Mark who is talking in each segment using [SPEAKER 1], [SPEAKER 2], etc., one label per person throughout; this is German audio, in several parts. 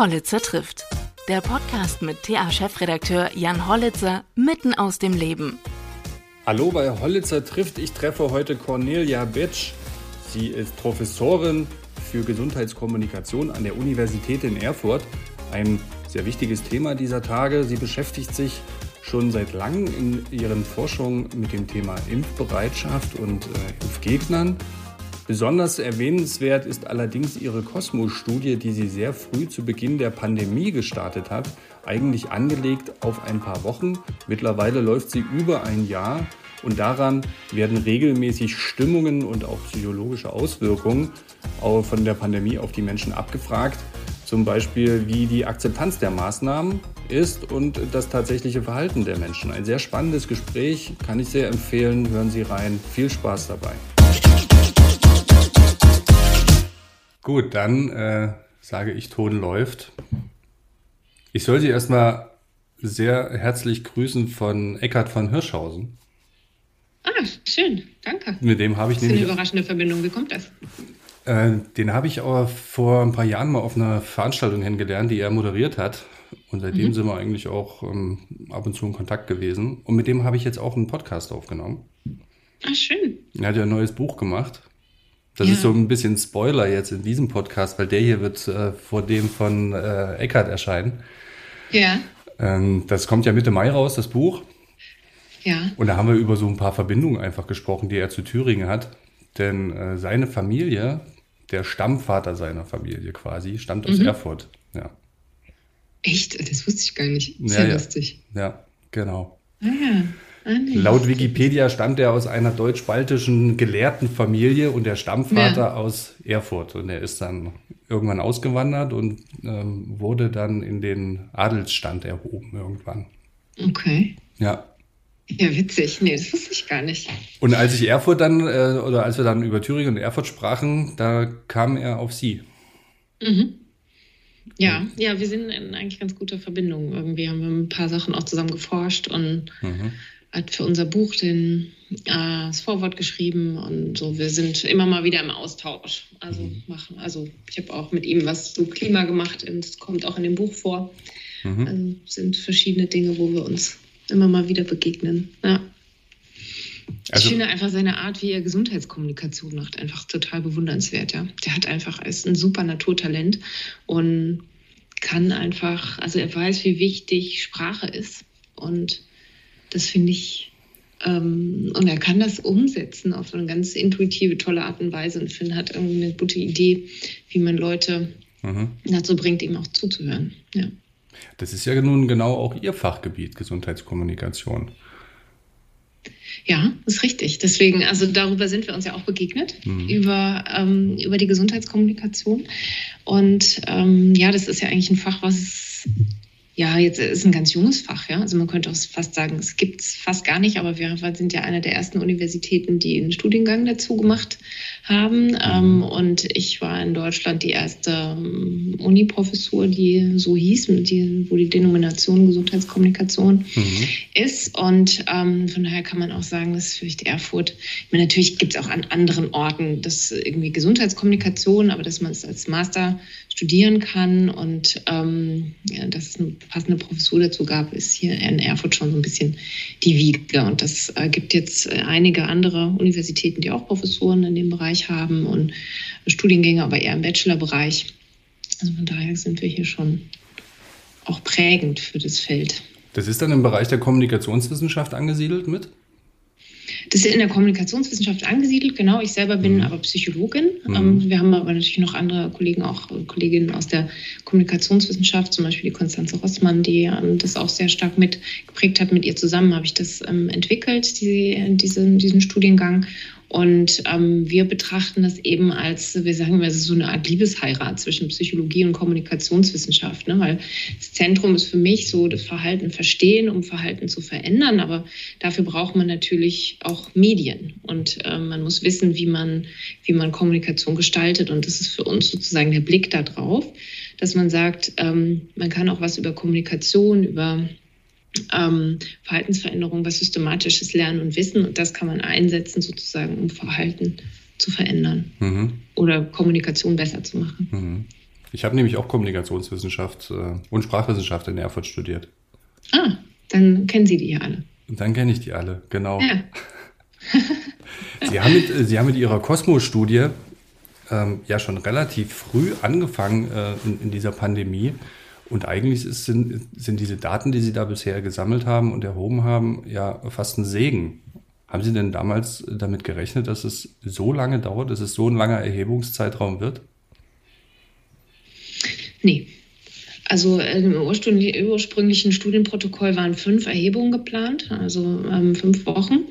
[SPEAKER 1] Hollitzer trifft. Der Podcast mit TA-Chefredakteur Jan Hollitzer mitten aus dem Leben.
[SPEAKER 2] Hallo bei Hollitzer trifft. Ich treffe heute Cornelia Betsch. Sie ist Professorin für Gesundheitskommunikation an der Universität in Erfurt. Ein sehr wichtiges Thema dieser Tage. Sie beschäftigt sich schon seit langem in ihren Forschungen mit dem Thema Impfbereitschaft und äh, Impfgegnern. Besonders erwähnenswert ist allerdings ihre Cosmos-Studie, die sie sehr früh zu Beginn der Pandemie gestartet hat, eigentlich angelegt auf ein paar Wochen. Mittlerweile läuft sie über ein Jahr und daran werden regelmäßig Stimmungen und auch psychologische Auswirkungen von der Pandemie auf die Menschen abgefragt. Zum Beispiel, wie die Akzeptanz der Maßnahmen ist und das tatsächliche Verhalten der Menschen. Ein sehr spannendes Gespräch, kann ich sehr empfehlen. Hören Sie rein. Viel Spaß dabei. Gut, dann äh, sage ich, Ton läuft. Ich soll Sie erstmal sehr herzlich grüßen von Eckhard von Hirschhausen.
[SPEAKER 3] Ah, schön, danke.
[SPEAKER 2] Mit dem habe ich
[SPEAKER 3] das ist nämlich. eine überraschende Verbindung. Wie kommt das?
[SPEAKER 2] Äh, den habe ich aber vor ein paar Jahren mal auf einer Veranstaltung kennengelernt, die er moderiert hat. Und seitdem mhm. sind wir eigentlich auch ähm, ab und zu in Kontakt gewesen. Und mit dem habe ich jetzt auch einen Podcast aufgenommen.
[SPEAKER 3] Ah, schön.
[SPEAKER 2] Er hat ja ein neues Buch gemacht. Das ja. ist so ein bisschen Spoiler jetzt in diesem Podcast, weil der hier wird äh, vor dem von äh, Eckart erscheinen.
[SPEAKER 3] Ja.
[SPEAKER 2] Ähm, das kommt ja Mitte Mai raus, das Buch.
[SPEAKER 3] Ja.
[SPEAKER 2] Und da haben wir über so ein paar Verbindungen einfach gesprochen, die er zu Thüringen hat. Denn äh, seine Familie, der Stammvater seiner Familie quasi, stammt aus mhm. Erfurt. Ja.
[SPEAKER 3] Echt? Das wusste ich gar nicht. Sehr
[SPEAKER 2] ja,
[SPEAKER 3] lustig.
[SPEAKER 2] Ja, genau.
[SPEAKER 3] Ah, ja.
[SPEAKER 2] Ah, Laut Wikipedia stammt er aus einer deutsch-baltischen Gelehrtenfamilie und der Stammvater ja. aus Erfurt. Und er ist dann irgendwann ausgewandert und ähm, wurde dann in den Adelsstand erhoben irgendwann.
[SPEAKER 3] Okay.
[SPEAKER 2] Ja.
[SPEAKER 3] Ja, witzig. Nee, das wusste ich gar nicht.
[SPEAKER 2] Und als ich Erfurt dann, äh, oder als wir dann über Thüringen und Erfurt sprachen, da kam er auf Sie.
[SPEAKER 3] Mhm. Ja, ja, wir sind in eigentlich ganz guter Verbindung. Irgendwie haben wir ein paar Sachen auch zusammen geforscht und mhm hat für unser Buch den, äh, das Vorwort geschrieben und so. Wir sind immer mal wieder im Austausch. Also mhm. machen, also ich habe auch mit ihm was zu Klima gemacht und es kommt auch in dem Buch vor. Mhm. Also sind verschiedene Dinge, wo wir uns immer mal wieder begegnen. Ja. Also, ich finde einfach seine Art, wie er Gesundheitskommunikation macht, einfach total bewundernswert. Ja. Der hat einfach, ist ein super Naturtalent und kann einfach, also er weiß, wie wichtig Sprache ist und das finde ich, ähm, und er kann das umsetzen auf eine ganz intuitive, tolle Art und Weise und finde, hat irgendwie eine gute Idee, wie man Leute mhm. dazu bringt, ihm auch zuzuhören. Ja.
[SPEAKER 2] Das ist ja nun genau auch Ihr Fachgebiet, Gesundheitskommunikation.
[SPEAKER 3] Ja, ist richtig. Deswegen, also darüber sind wir uns ja auch begegnet, mhm. über, ähm, über die Gesundheitskommunikation. Und ähm, ja, das ist ja eigentlich ein Fach, was ja, jetzt ist ein ganz junges Fach, ja. Also man könnte auch fast sagen, es gibt es fast gar nicht, aber wir sind ja eine der ersten Universitäten, die einen Studiengang dazu gemacht haben. Mhm. Ähm, und ich war in Deutschland die erste ähm, Uni-Professur, die so hieß, die, wo die Denomination Gesundheitskommunikation mhm. ist. Und ähm, von daher kann man auch sagen, dass vielleicht Erfurt, ich meine, natürlich gibt es auch an anderen Orten das irgendwie Gesundheitskommunikation, aber dass man es als Master studieren kann und ähm, ja, dass es eine passende Professur dazu gab, ist hier in Erfurt schon so ein bisschen die Wiege. Und das äh, gibt jetzt äh, einige andere Universitäten, die auch Professuren in dem Bereich haben und Studiengänge, aber eher im Bachelorbereich. Also von daher sind wir hier schon auch prägend für das Feld.
[SPEAKER 2] Das ist dann im Bereich der Kommunikationswissenschaft angesiedelt mit?
[SPEAKER 3] Das ist in der Kommunikationswissenschaft angesiedelt, genau. Ich selber bin mhm. aber Psychologin. Mhm. Ähm, wir haben aber natürlich noch andere Kollegen, auch Kolleginnen aus der Kommunikationswissenschaft, zum Beispiel die Konstanze Rossmann, die ähm, das auch sehr stark mitgeprägt hat. Mit ihr zusammen habe ich das ähm, entwickelt, die, diese, diesen Studiengang. Und ähm, wir betrachten das eben als, wir sagen immer, es ist so eine Art Liebesheirat zwischen Psychologie und Kommunikationswissenschaft. Ne? Weil das Zentrum ist für mich so das Verhalten verstehen, um Verhalten zu verändern. Aber dafür braucht man natürlich auch Medien. Und ähm, man muss wissen, wie man, wie man Kommunikation gestaltet. Und das ist für uns sozusagen der Blick darauf, dass man sagt, ähm, man kann auch was über Kommunikation, über ähm, Verhaltensveränderung, was systematisches Lernen und Wissen und das kann man einsetzen sozusagen, um Verhalten zu verändern mhm. oder Kommunikation besser zu machen.
[SPEAKER 2] Mhm. Ich habe nämlich auch Kommunikationswissenschaft äh, und Sprachwissenschaft in Erfurt studiert.
[SPEAKER 3] Ah, dann kennen Sie die ja alle.
[SPEAKER 2] Dann kenne ich die alle, genau. Ja. Sie, haben mit, Sie haben mit Ihrer Kosmos-Studie ähm, ja schon relativ früh angefangen äh, in, in, dieser Pandemie. Und eigentlich ist, sind, sind diese Daten, die Sie da bisher gesammelt haben und erhoben haben, ja fast ein Segen. Haben Sie denn damals damit gerechnet, dass es so lange dauert, dass es so ein langer Erhebungszeitraum wird?
[SPEAKER 3] Nee. Also im ursprünglichen Studienprotokoll waren fünf Erhebungen geplant, also ähm, fünf Wochen.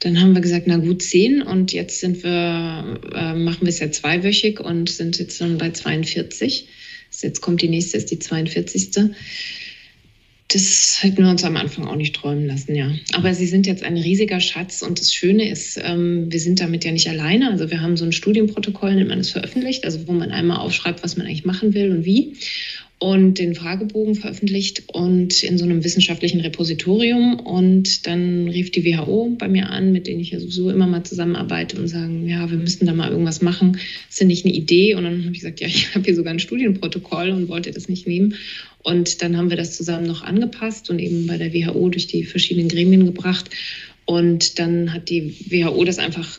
[SPEAKER 3] Dann haben wir gesagt, na gut, zehn. Und jetzt sind wir, äh, machen wir es ja zweiwöchig und sind jetzt dann bei 42. Jetzt kommt die nächste, ist die 42. Das hätten wir uns am Anfang auch nicht träumen lassen, ja. Aber sie sind jetzt ein riesiger Schatz und das Schöne ist, ähm, wir sind damit ja nicht alleine. Also wir haben so ein Studienprotokoll, nennt man das veröffentlicht, also wo man einmal aufschreibt, was man eigentlich machen will und wie und den Fragebogen veröffentlicht und in so einem wissenschaftlichen Repositorium. Und dann rief die WHO bei mir an, mit denen ich ja sowieso immer mal zusammenarbeite und sagen, ja, wir müssten da mal irgendwas machen. Ist denn nicht eine Idee? Und dann habe ich gesagt, ja, ich habe hier sogar ein Studienprotokoll und wollte das nicht nehmen. Und dann haben wir das zusammen noch angepasst und eben bei der WHO durch die verschiedenen Gremien gebracht. Und dann hat die WHO das einfach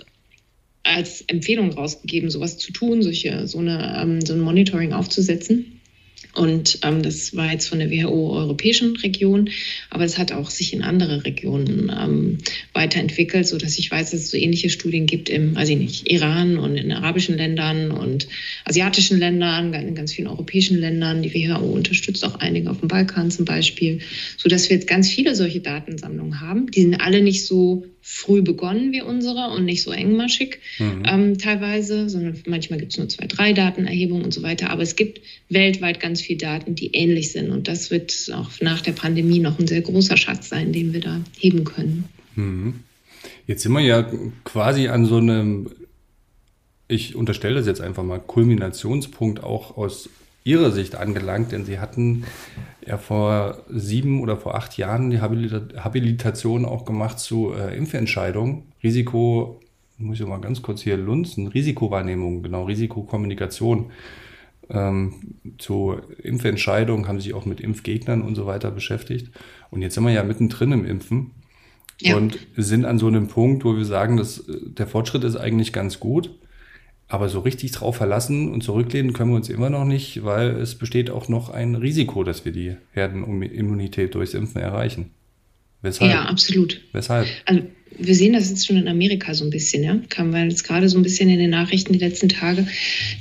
[SPEAKER 3] als Empfehlung rausgegeben, sowas zu tun, solche, so, eine, ähm, so ein Monitoring aufzusetzen. Und ähm, das war jetzt von der WHO-europäischen Region, aber es hat auch sich in andere Regionen ähm, weiterentwickelt, sodass ich weiß, dass es so ähnliche Studien gibt im, also nicht, Iran und in arabischen Ländern und asiatischen Ländern, in ganz vielen europäischen Ländern. Die WHO unterstützt auch einige auf dem Balkan zum Beispiel, sodass wir jetzt ganz viele solche Datensammlungen haben. Die sind alle nicht so früh begonnen wie unsere und nicht so engmaschig mhm. ähm, teilweise, sondern manchmal gibt es nur zwei, drei Datenerhebungen und so weiter. Aber es gibt weltweit ganz viele Daten, die ähnlich sind. Und das wird auch nach der Pandemie noch ein sehr großer Schatz sein, den wir da heben können.
[SPEAKER 2] Mhm. Jetzt sind wir ja quasi an so einem, ich unterstelle das jetzt einfach mal, Kulminationspunkt auch aus Ihrer Sicht angelangt, denn Sie hatten ja vor sieben oder vor acht Jahren die Habilitation auch gemacht zu äh, Impfentscheidungen. Risiko, muss ich mal ganz kurz hier lunzen, Risikowahrnehmung, genau, Risikokommunikation. Ähm, zu Impfentscheidungen haben sich auch mit Impfgegnern und so weiter beschäftigt. Und jetzt sind wir ja mittendrin im Impfen ja. und sind an so einem Punkt, wo wir sagen, dass äh, der Fortschritt ist eigentlich ganz gut. Aber so richtig drauf verlassen und zurücklehnen können wir uns immer noch nicht, weil es besteht auch noch ein Risiko, dass wir die Herdenimmunität durchs Impfen erreichen.
[SPEAKER 3] Weshalb? Ja, absolut.
[SPEAKER 2] Weshalb?
[SPEAKER 3] Also wir sehen das jetzt schon in Amerika so ein bisschen, ja. Kam wir jetzt gerade so ein bisschen in den Nachrichten die letzten Tage,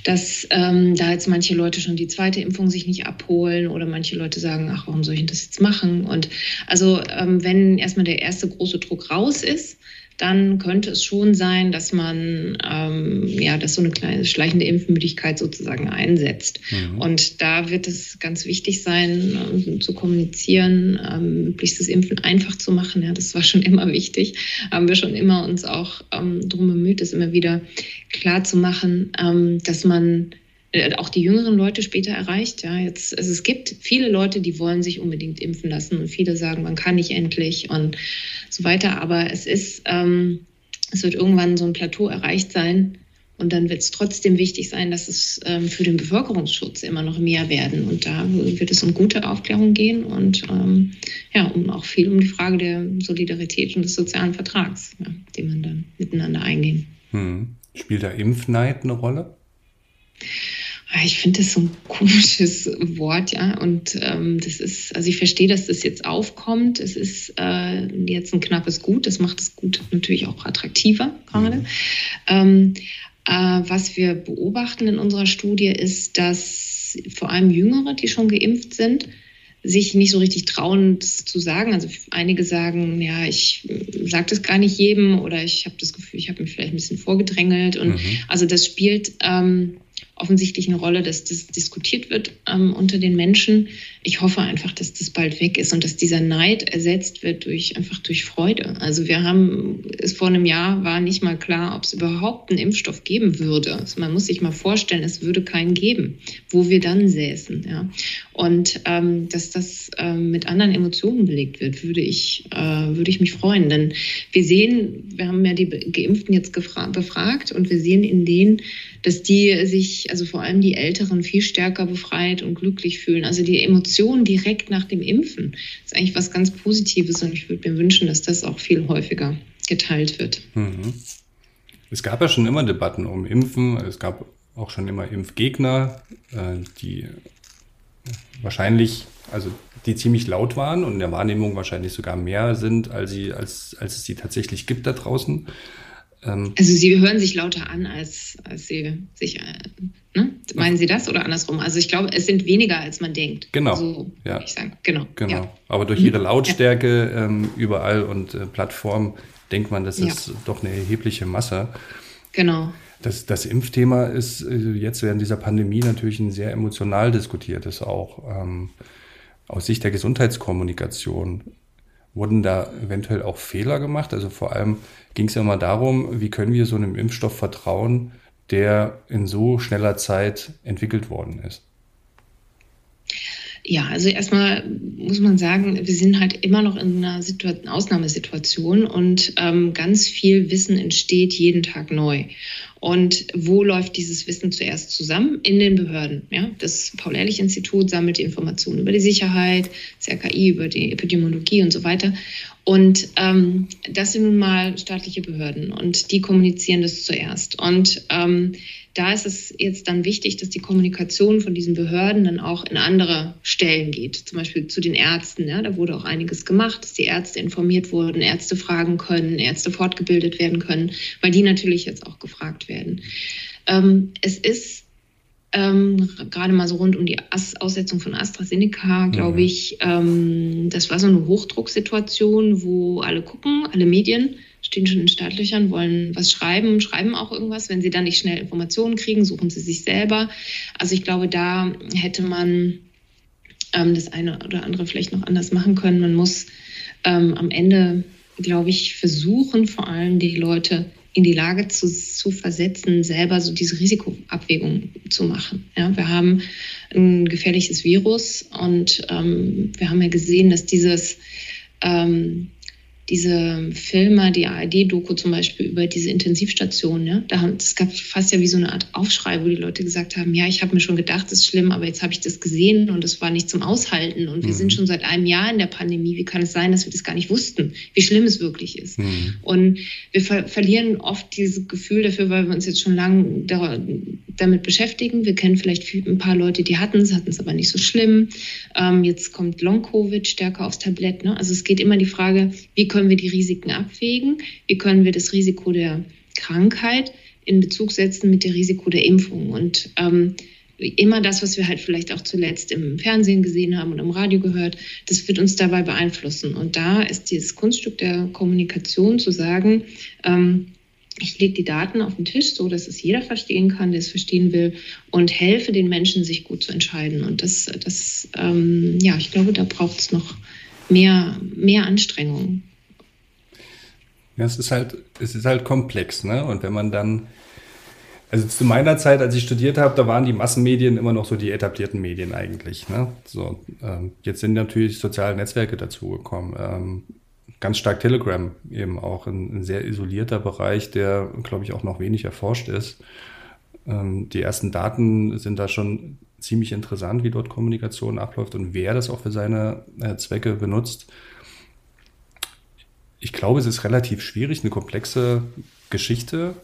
[SPEAKER 3] dass ähm, da jetzt manche Leute schon die zweite Impfung sich nicht abholen oder manche Leute sagen, ach, warum soll ich das jetzt machen? Und also ähm, wenn erstmal der erste große Druck raus ist, dann könnte es schon sein, dass man ähm, ja, dass so eine kleine schleichende Impfmüdigkeit sozusagen einsetzt. Mhm. Und da wird es ganz wichtig sein, äh, zu kommunizieren, ähm, möglichst das Impfen einfach zu machen. Ja, das war schon immer wichtig. Haben wir schon immer uns auch ähm, darum bemüht, das immer wieder klar zu machen, ähm, dass man auch die jüngeren Leute später erreicht. Ja, jetzt, also es gibt viele Leute, die wollen sich unbedingt impfen lassen und viele sagen, man kann nicht endlich und so weiter. Aber es ist, ähm, es wird irgendwann so ein Plateau erreicht sein und dann wird es trotzdem wichtig sein, dass es ähm, für den Bevölkerungsschutz immer noch mehr werden. Und da wird es um gute Aufklärung gehen und ähm, ja, um auch viel um die Frage der Solidarität und des sozialen Vertrags, ja, den man dann miteinander eingehen.
[SPEAKER 2] Hm. Spielt da Impfneid eine Rolle?
[SPEAKER 3] Ah, ich finde das so ein komisches Wort, ja. Und ähm, das ist, also ich verstehe, dass das jetzt aufkommt. Es ist äh, jetzt ein knappes Gut. Das macht das Gut natürlich auch attraktiver gerade. Mhm. Ähm, äh, was wir beobachten in unserer Studie ist, dass vor allem Jüngere, die schon geimpft sind, sich nicht so richtig trauen, das zu sagen. Also einige sagen, ja, ich sage das gar nicht jedem oder ich habe das Gefühl, ich habe mich vielleicht ein bisschen vorgedrängelt. Und mhm. also das spielt ähm, offensichtlich eine Rolle, dass das diskutiert wird ähm, unter den Menschen. Ich hoffe einfach, dass das bald weg ist und dass dieser Neid ersetzt wird durch einfach durch Freude. Also wir haben es vor einem Jahr war nicht mal klar, ob es überhaupt einen Impfstoff geben würde. Also man muss sich mal vorstellen, es würde keinen geben, wo wir dann säßen. Ja. Und ähm, dass das ähm, mit anderen Emotionen belegt wird, würde ich, äh, würde ich mich freuen. Denn wir sehen, wir haben ja die Geimpften jetzt befragt und wir sehen in denen, dass die sich also vor allem die Älteren, viel stärker befreit und glücklich fühlen. Also die Emotionen direkt nach dem Impfen ist eigentlich was ganz Positives und ich würde mir wünschen, dass das auch viel häufiger geteilt wird. Mhm.
[SPEAKER 2] Es gab ja schon immer Debatten um Impfen. Es gab auch schon immer Impfgegner, äh, die wahrscheinlich, also die ziemlich laut waren und in der Wahrnehmung wahrscheinlich sogar mehr sind, als, sie, als, als es sie tatsächlich gibt da draußen.
[SPEAKER 3] Ähm also sie hören sich lauter an, als, als sie sich, äh, ne? meinen Sie das oder andersrum? Also ich glaube, es sind weniger, als man denkt.
[SPEAKER 2] Genau.
[SPEAKER 3] So ja. ich sagen.
[SPEAKER 2] Genau. genau. Ja. Aber durch ihre Lautstärke ja. ähm, überall und äh, Plattform denkt man, das ist doch eine erhebliche Masse.
[SPEAKER 3] Genau.
[SPEAKER 2] Das, das Impfthema ist äh, jetzt während dieser Pandemie natürlich ein sehr emotional diskutiertes auch. Ähm, aus Sicht der Gesundheitskommunikation wurden da eventuell auch Fehler gemacht? Also vor allem ging es ja mal darum, wie können wir so einem Impfstoff vertrauen, der in so schneller Zeit entwickelt worden ist?
[SPEAKER 3] Ja, also erstmal muss man sagen, wir sind halt immer noch in einer Situation, Ausnahmesituation und ähm, ganz viel Wissen entsteht jeden Tag neu. Und wo läuft dieses Wissen zuerst zusammen? In den Behörden. Ja? Das Paul-Ehrlich-Institut sammelt die Informationen über die Sicherheit, das RKI über die Epidemiologie und so weiter. Und ähm, das sind nun mal staatliche Behörden und die kommunizieren das zuerst. Und ähm, da ist es jetzt dann wichtig, dass die Kommunikation von diesen Behörden dann auch in andere Stellen geht, zum Beispiel zu den Ärzten. Ja, da wurde auch einiges gemacht, dass die Ärzte informiert wurden, Ärzte fragen können, Ärzte fortgebildet werden können, weil die natürlich jetzt auch gefragt werden. Ähm, es ist ähm, gerade mal so rund um die As Aussetzung von AstraZeneca, glaube mhm. ich, ähm, das war so eine Hochdrucksituation, wo alle gucken, alle Medien stehen schon in Startlöchern, wollen was schreiben, schreiben auch irgendwas. Wenn sie dann nicht schnell Informationen kriegen, suchen sie sich selber. Also ich glaube, da hätte man ähm, das eine oder andere vielleicht noch anders machen können. Man muss ähm, am Ende, glaube ich, versuchen, vor allem die Leute in die Lage zu, zu versetzen, selber so diese Risikoabwägung zu machen. Ja, wir haben ein gefährliches Virus und ähm, wir haben ja gesehen, dass dieses ähm, diese Filme, die ARD-Doku zum Beispiel über diese Intensivstation, ja, da haben, es gab fast ja wie so eine Art Aufschrei, wo die Leute gesagt haben, ja, ich habe mir schon gedacht, das ist schlimm, aber jetzt habe ich das gesehen und es war nicht zum Aushalten und wir mhm. sind schon seit einem Jahr in der Pandemie. Wie kann es sein, dass wir das gar nicht wussten, wie schlimm es wirklich ist? Mhm. Und wir ver verlieren oft dieses Gefühl dafür, weil wir uns jetzt schon lange damit beschäftigen. Wir kennen vielleicht ein paar Leute, die hatten es, hatten es aber nicht so schlimm. Ähm, jetzt kommt Long-Covid stärker aufs Tablett. Ne? Also es geht immer die Frage, wie können wir die Risiken abwägen? Wie können wir das Risiko der Krankheit in Bezug setzen mit dem Risiko der Impfung? Und ähm, immer das, was wir halt vielleicht auch zuletzt im Fernsehen gesehen haben und im Radio gehört, das wird uns dabei beeinflussen. Und da ist dieses Kunststück der Kommunikation zu sagen, ähm, ich lege die Daten auf den Tisch, so dass es jeder verstehen kann, der es verstehen will, und helfe den Menschen, sich gut zu entscheiden. Und das, das ähm, ja, ich glaube, da braucht es noch mehr, mehr Anstrengungen.
[SPEAKER 2] Ja, es ist halt, es ist halt komplex, ne? Und wenn man dann, also zu meiner Zeit, als ich studiert habe, da waren die Massenmedien immer noch so die etablierten Medien eigentlich. Ne? So, ähm, jetzt sind natürlich soziale Netzwerke dazugekommen. Ähm, ganz stark Telegram eben auch ein, ein, sehr isolierter Bereich, der, glaube ich, auch noch wenig erforscht ist. Ähm, die ersten Daten sind da schon ziemlich interessant, wie dort Kommunikation abläuft und wer das auch für seine äh, Zwecke benutzt ich glaube, es ist relativ schwierig, eine komplexe Geschichte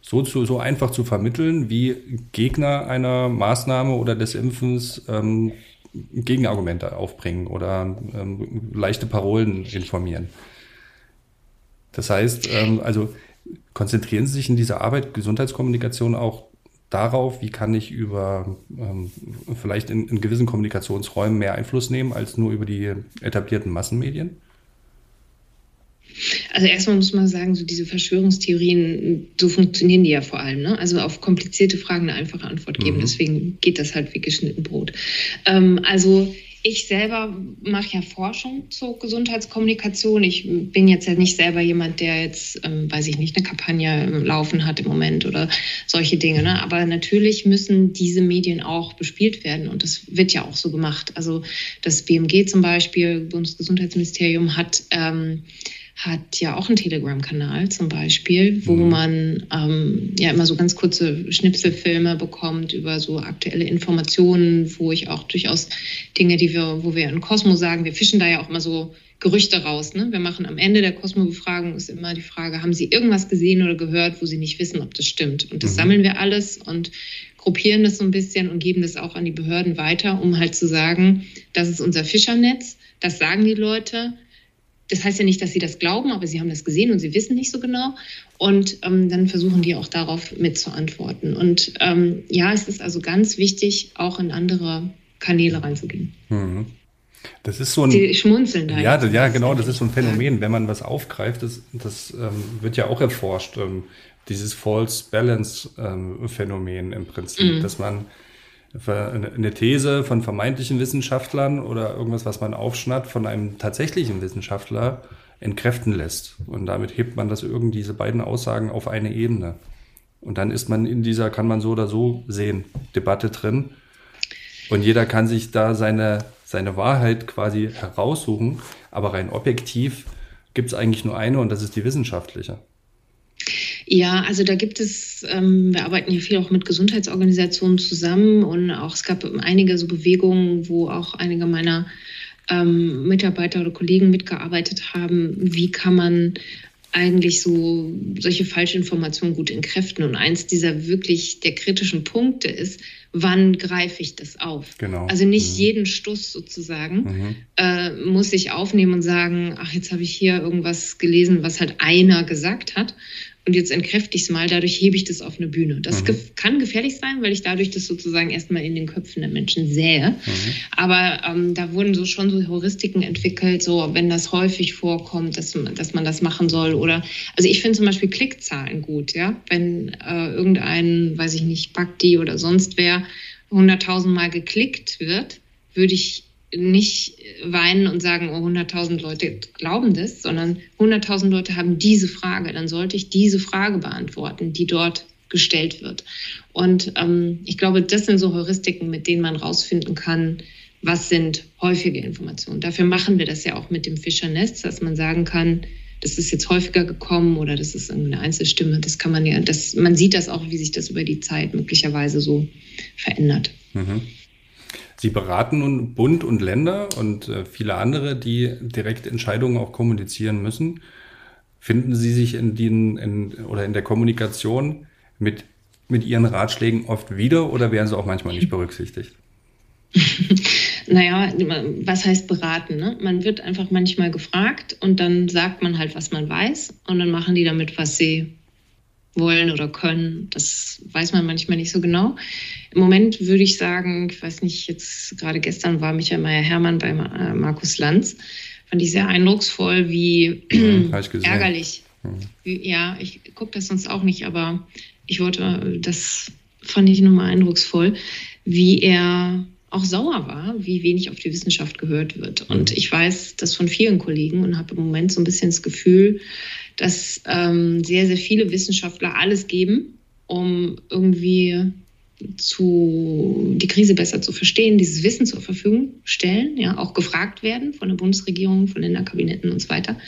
[SPEAKER 2] so, zu, so einfach zu vermitteln, wie Gegner einer Maßnahme oder des Impfens ähm, Gegenargumente aufbringen oder ähm, leichte Parolen informieren. Das heißt, ähm, also konzentrieren Sie sich in dieser Arbeit Gesundheitskommunikation auch darauf, wie kann ich über ähm, vielleicht in, in gewissen Kommunikationsräumen mehr Einfluss nehmen als nur über die etablierten Massenmedien?
[SPEAKER 3] Also erstmal muss man sagen, so diese Verschwörungstheorien, so funktionieren die ja vor allem. Ne? Also auf komplizierte Fragen eine einfache Antwort geben. Mhm. Deswegen geht das halt wie geschnitten Brot. Ähm, also ich selber mache ja Forschung zur Gesundheitskommunikation. Ich bin jetzt ja nicht selber jemand, der jetzt, ähm, weiß ich nicht, eine Kampagne laufen hat im Moment oder solche Dinge. Ne? Aber natürlich müssen diese Medien auch bespielt werden und das wird ja auch so gemacht. Also das BMG zum Beispiel, Bundesgesundheitsministerium, hat ähm, hat ja auch einen Telegram-Kanal zum Beispiel, wo mhm. man ähm, ja immer so ganz kurze Schnipselfilme bekommt über so aktuelle Informationen, wo ich auch durchaus Dinge, die wir, wo wir in Cosmo sagen, wir fischen da ja auch immer so Gerüchte raus. Ne? Wir machen am Ende der Cosmo-Befragung ist immer die Frage, haben Sie irgendwas gesehen oder gehört, wo Sie nicht wissen, ob das stimmt? Und das mhm. sammeln wir alles und gruppieren das so ein bisschen und geben das auch an die Behörden weiter, um halt zu sagen, das ist unser Fischernetz, das sagen die Leute. Das heißt ja nicht, dass sie das glauben, aber sie haben das gesehen und sie wissen nicht so genau. Und ähm, dann versuchen die auch darauf mitzuantworten. Und ähm, ja, es ist also ganz wichtig, auch in andere Kanäle reinzugehen. Mhm.
[SPEAKER 2] Das ist so ein.
[SPEAKER 3] Sie schmunzeln da.
[SPEAKER 2] Ja, ja, genau, das ist so ein Phänomen. Wenn man was aufgreift, das, das ähm, wird ja auch erforscht. Ähm, dieses False Balance ähm, Phänomen im Prinzip, mhm. dass man eine These von vermeintlichen Wissenschaftlern oder irgendwas, was man aufschnappt, von einem tatsächlichen Wissenschaftler entkräften lässt. Und damit hebt man das irgendwie, diese beiden Aussagen auf eine Ebene. Und dann ist man in dieser, kann man so oder so sehen, Debatte drin. Und jeder kann sich da seine, seine Wahrheit quasi heraussuchen. Aber rein objektiv gibt es eigentlich nur eine und das ist die wissenschaftliche.
[SPEAKER 3] Ja, also da gibt es, ähm, wir arbeiten ja viel auch mit Gesundheitsorganisationen zusammen und auch es gab einige so Bewegungen, wo auch einige meiner ähm, Mitarbeiter oder Kollegen mitgearbeitet haben. Wie kann man eigentlich so solche Falschinformationen gut entkräften? Und eins dieser wirklich der kritischen Punkte ist, wann greife ich das auf? Genau. Also nicht mhm. jeden Stuss sozusagen mhm. äh, muss ich aufnehmen und sagen, ach, jetzt habe ich hier irgendwas gelesen, was halt einer gesagt hat, und jetzt entkräfte ich es mal, dadurch hebe ich das auf eine Bühne. Das mhm. gef kann gefährlich sein, weil ich dadurch das sozusagen erstmal in den Köpfen der Menschen sähe. Mhm. Aber ähm, da wurden so schon so Heuristiken entwickelt, so wenn das häufig vorkommt, dass, dass man das machen soll. Oder also ich finde zum Beispiel Klickzahlen gut, ja. Wenn äh, irgendein, weiß ich nicht, Bakti oder sonst wer 100.000 Mal geklickt wird, würde ich nicht weinen und sagen, oh, 100.000 Leute glauben das, sondern 100.000 Leute haben diese Frage. Dann sollte ich diese Frage beantworten, die dort gestellt wird. Und ähm, ich glaube, das sind so Heuristiken, mit denen man rausfinden kann, was sind häufige Informationen. Dafür machen wir das ja auch mit dem Fischernest, dass man sagen kann, das ist jetzt häufiger gekommen oder das ist eine Einzelstimme. Das kann man ja, das, man sieht das auch, wie sich das über die Zeit möglicherweise so verändert. Mhm.
[SPEAKER 2] Sie beraten nun Bund und Länder und äh, viele andere, die direkt Entscheidungen auch kommunizieren müssen. Finden Sie sich in, den, in, oder in der Kommunikation mit, mit Ihren Ratschlägen oft wieder oder werden sie auch manchmal nicht berücksichtigt?
[SPEAKER 3] naja, was heißt beraten? Ne? Man wird einfach manchmal gefragt und dann sagt man halt, was man weiß und dann machen die damit, was sie wollen oder können. Das weiß man manchmal nicht so genau. Im Moment würde ich sagen, ich weiß nicht, jetzt gerade gestern war Michael Meyer-Hermann bei äh, Markus Lanz. Fand ich sehr eindrucksvoll, wie ja, ärgerlich. Ja. Wie, ja, ich gucke das sonst auch nicht, aber ich wollte, das fand ich nochmal eindrucksvoll, wie er auch sauer war, wie wenig auf die Wissenschaft gehört wird. Und ich weiß das von vielen Kollegen und habe im Moment so ein bisschen das Gefühl, dass ähm, sehr, sehr viele Wissenschaftler alles geben, um irgendwie zu, die Krise besser zu verstehen, dieses Wissen zur Verfügung stellen, ja, auch gefragt werden von der Bundesregierung, von Länderkabinetten und so weiter.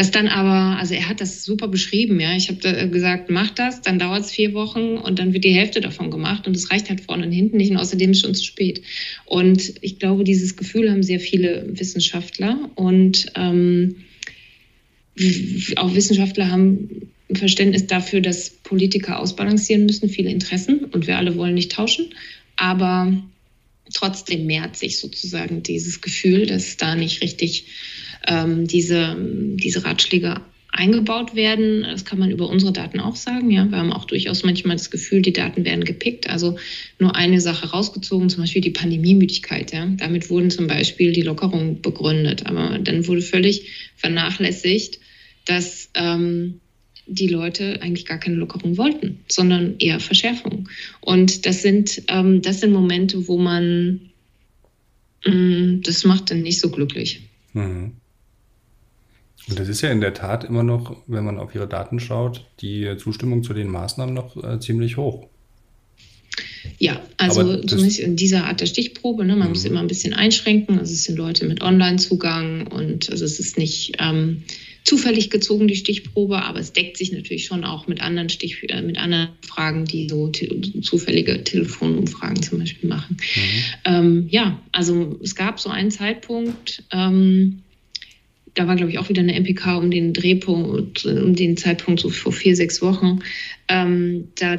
[SPEAKER 3] Das dann aber, also er hat das super beschrieben, ja. Ich habe gesagt, mach das, dann dauert es vier Wochen und dann wird die Hälfte davon gemacht und es reicht halt vorne und hinten nicht und außerdem ist schon zu spät. Und ich glaube, dieses Gefühl haben sehr viele Wissenschaftler und ähm, auch Wissenschaftler haben ein Verständnis dafür, dass Politiker ausbalancieren müssen, viele Interessen und wir alle wollen nicht tauschen. Aber trotzdem mehrt sich sozusagen dieses Gefühl, dass da nicht richtig ähm, diese, diese Ratschläge eingebaut werden. Das kann man über unsere Daten auch sagen. Ja, wir haben auch durchaus manchmal das Gefühl, die Daten werden gepickt. Also nur eine Sache rausgezogen, zum Beispiel die Pandemiemüdigkeit. Ja, damit wurden zum Beispiel die Lockerungen begründet. Aber dann wurde völlig vernachlässigt, dass ähm, die Leute eigentlich gar keine Lockerung wollten, sondern eher Verschärfung. Und das sind, ähm, das sind Momente, wo man, mh, mm, das macht dann nicht so glücklich. Mhm.
[SPEAKER 2] Und das ist ja in der Tat immer noch, wenn man auf ihre Daten schaut, die Zustimmung zu den Maßnahmen noch äh, ziemlich hoch.
[SPEAKER 3] Ja, also zumindest in dieser Art der Stichprobe. Ne, man mhm. muss immer ein bisschen einschränken. Also es sind Leute mit Online-Zugang und also es ist nicht ähm, zufällig gezogen, die Stichprobe, aber es deckt sich natürlich schon auch mit anderen Stich, äh, mit anderen Fragen, die so te zufällige Telefonumfragen zum Beispiel machen. Mhm. Ähm, ja, also es gab so einen Zeitpunkt, ähm, da war, glaube ich, auch wieder eine MPK um den Drehpunkt, um den Zeitpunkt so vor vier, sechs Wochen. Ähm, da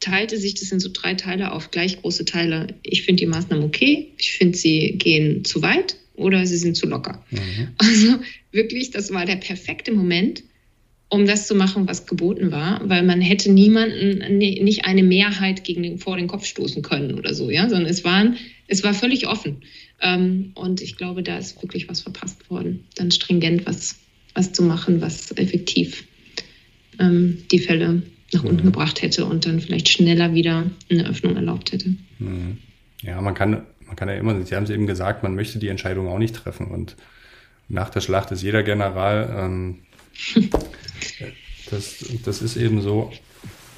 [SPEAKER 3] teilte sich das in so drei Teile auf, gleich große Teile. Ich finde die Maßnahmen okay, ich finde sie gehen zu weit oder sie sind zu locker. Mhm. Also wirklich, das war der perfekte Moment, um das zu machen, was geboten war, weil man hätte niemanden, nicht eine Mehrheit gegen den, vor den Kopf stoßen können oder so, ja, sondern es waren, es war völlig offen. Ähm, und ich glaube, da ist wirklich was verpasst worden, dann stringent was, was zu machen, was effektiv ähm, die Fälle nach unten mhm. gebracht hätte und dann vielleicht schneller wieder eine Öffnung erlaubt hätte.
[SPEAKER 2] Mhm. Ja, man kann, man kann ja immer, Sie haben es eben gesagt, man möchte die Entscheidung auch nicht treffen. Und nach der Schlacht ist jeder General. Ähm, das, das ist eben so.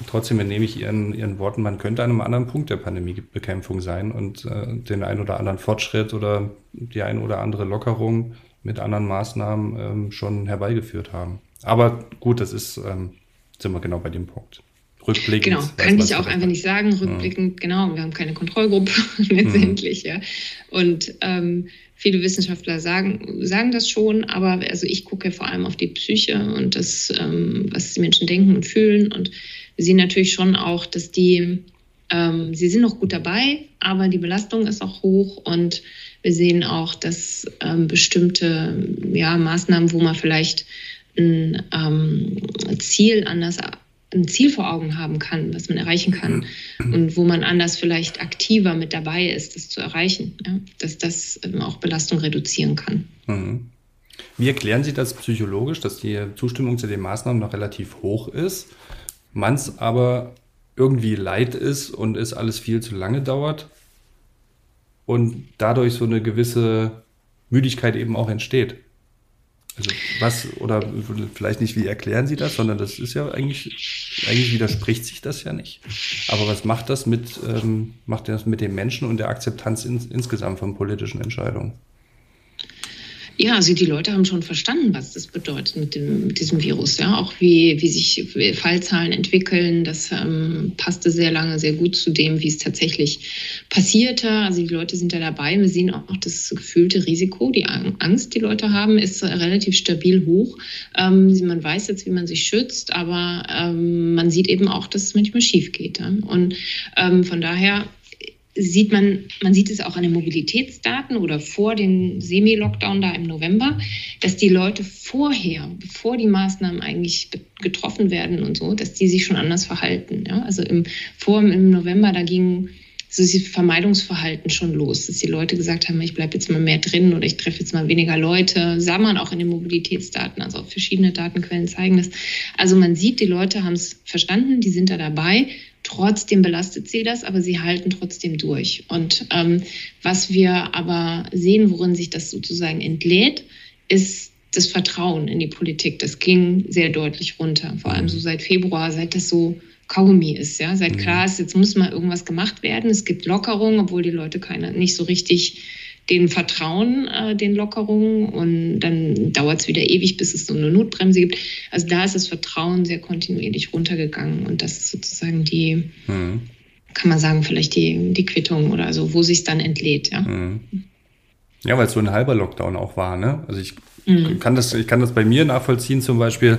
[SPEAKER 2] Trotzdem entnehme ich Ihren, Ihren Worten, man könnte an einem anderen Punkt der Pandemiebekämpfung sein und äh, den einen oder anderen Fortschritt oder die eine oder andere Lockerung mit anderen Maßnahmen ähm, schon herbeigeführt haben. Aber gut, das ist ähm, sind wir genau bei dem Punkt.
[SPEAKER 3] Rückblickend. Genau, kann ich auch einfach nicht sagen. Rückblickend, mhm. genau, wir haben keine Kontrollgruppe letztendlich, mhm. ja. Und ähm, viele Wissenschaftler sagen, sagen das schon, aber also ich gucke vor allem auf die Psyche und das, ähm, was die Menschen denken und fühlen. Und wir sehen natürlich schon auch, dass die, ähm, sie sind noch gut dabei, aber die Belastung ist auch hoch und wir sehen auch, dass ähm, bestimmte ja, Maßnahmen, wo man vielleicht ein ähm, Ziel anders ein Ziel vor Augen haben kann, was man erreichen kann und wo man anders vielleicht aktiver mit dabei ist, das zu erreichen, ja? dass das ähm, auch Belastung reduzieren kann.
[SPEAKER 2] Mhm. Wie erklären Sie das psychologisch, dass die Zustimmung zu den Maßnahmen noch relativ hoch ist, man es aber irgendwie leid ist und es alles viel zu lange dauert und dadurch so eine gewisse Müdigkeit eben auch entsteht? Also was, oder vielleicht nicht, wie erklären Sie das, sondern das ist ja eigentlich, eigentlich widerspricht sich das ja nicht. Aber was macht das mit, ähm, macht das mit den Menschen und der Akzeptanz ins, insgesamt von politischen Entscheidungen?
[SPEAKER 3] Ja, also die Leute haben schon verstanden, was das bedeutet mit, dem, mit diesem Virus. Ja, auch wie, wie sich Fallzahlen entwickeln. Das ähm, passte sehr lange sehr gut zu dem, wie es tatsächlich passierte. Also die Leute sind da dabei. Wir sehen auch das gefühlte Risiko, die Angst, die Leute haben, ist relativ stabil hoch. Ähm, man weiß jetzt, wie man sich schützt, aber ähm, man sieht eben auch, dass es manchmal schief geht. Ja? Und ähm, von daher sieht man, man sieht es auch an den Mobilitätsdaten oder vor dem Semi-Lockdown da im November, dass die Leute vorher, bevor die Maßnahmen eigentlich getroffen werden und so, dass die sich schon anders verhalten. Ja? Also im, vor im November, da ging so dieses Vermeidungsverhalten schon los, dass die Leute gesagt haben, ich bleibe jetzt mal mehr drin oder ich treffe jetzt mal weniger Leute. Sah man auch in den Mobilitätsdaten, also auch verschiedene Datenquellen zeigen das. Also man sieht, die Leute haben es verstanden, die sind da dabei Trotzdem belastet sie das, aber sie halten trotzdem durch. Und ähm, was wir aber sehen, worin sich das sozusagen entlädt, ist das Vertrauen in die Politik. Das ging sehr deutlich runter, vor allem so seit Februar, seit das so Kaugummi ist, ja, seit mhm. klar ist, jetzt muss mal irgendwas gemacht werden. Es gibt Lockerungen, obwohl die Leute keine nicht so richtig den Vertrauen, äh, den Lockerungen und dann dauert es wieder ewig, bis es so eine Notbremse gibt. Also da ist das Vertrauen sehr kontinuierlich runtergegangen und das ist sozusagen die, mhm. kann man sagen, vielleicht die, die Quittung oder so, wo sich dann entlädt. Ja, mhm.
[SPEAKER 2] ja weil es so ein halber Lockdown auch war. Ne? Also ich, mhm. kann das, ich kann das bei mir nachvollziehen zum Beispiel.